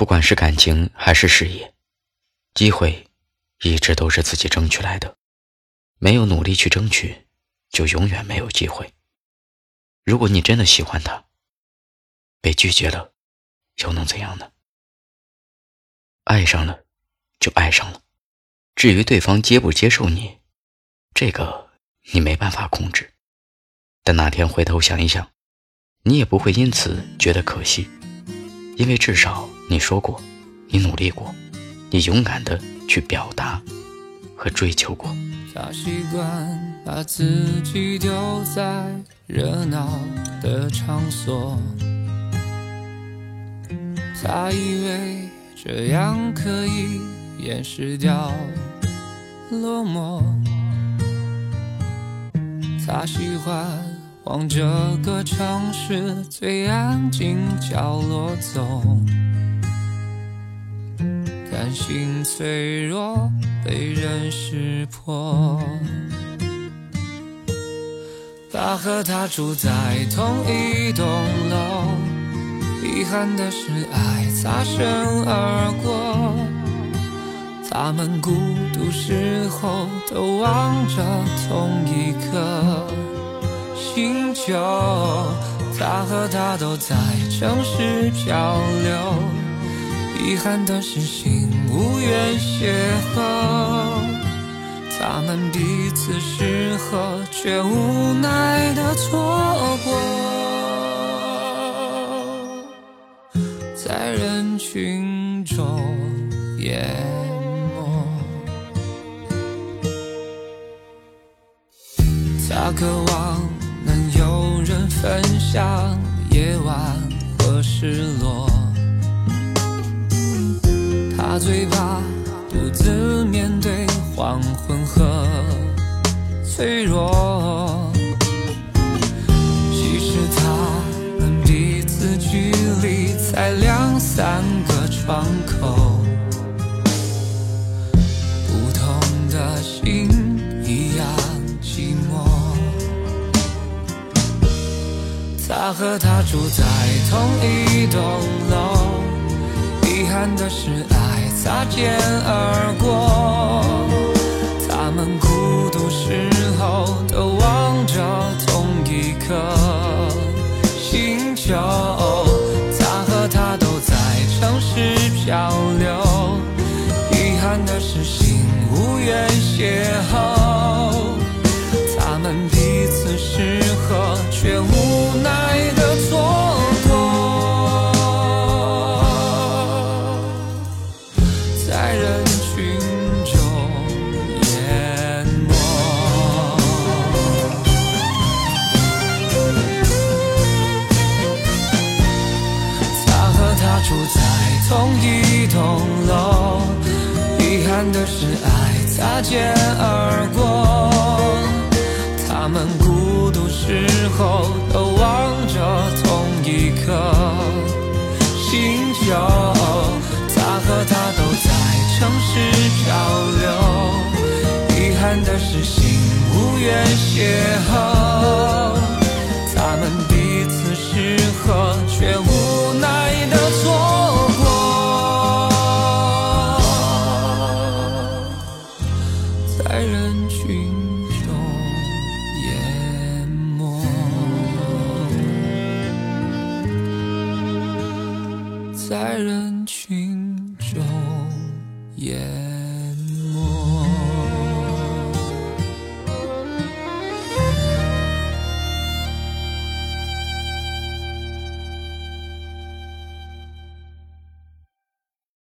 不管是感情还是事业，机会一直都是自己争取来的。没有努力去争取，就永远没有机会。如果你真的喜欢他，被拒绝了，又能怎样呢？爱上了，就爱上了。至于对方接不接受你，这个你没办法控制。但哪天回头想一想，你也不会因此觉得可惜，因为至少你说过，你努力过，你勇敢的去表达和追求过。他习惯把自己丢在热闹的场所，他以为这样可以掩饰掉落寞。他喜欢往这个城市最安静角落走。担心脆弱被人识破。他和她住在同一栋楼，遗憾的是爱擦身而过。他们孤独时候都望着同一颗星球。他和她都在城市漂流。遗憾的是，心无缘邂逅，他们彼此适合，却无奈的错过，在人群中淹没。他渴望能有人分享夜晚和失落。他最怕独自面对黄昏和脆弱。其实他们彼此距离才两三个窗口，不同的心一样寂寞。他和她住在同一栋楼，遗憾的是爱。擦肩而过，他们孤独时候都望着同一颗星球。他和她都在城市漂流，遗憾的是心无缘邂逅。同一栋楼，遗憾的是爱擦肩而过。他们孤独时候都望着同一颗星球。他和她都在城市漂流，遗憾的是心无缘邂逅。他们彼此适合，却无在人群中，也。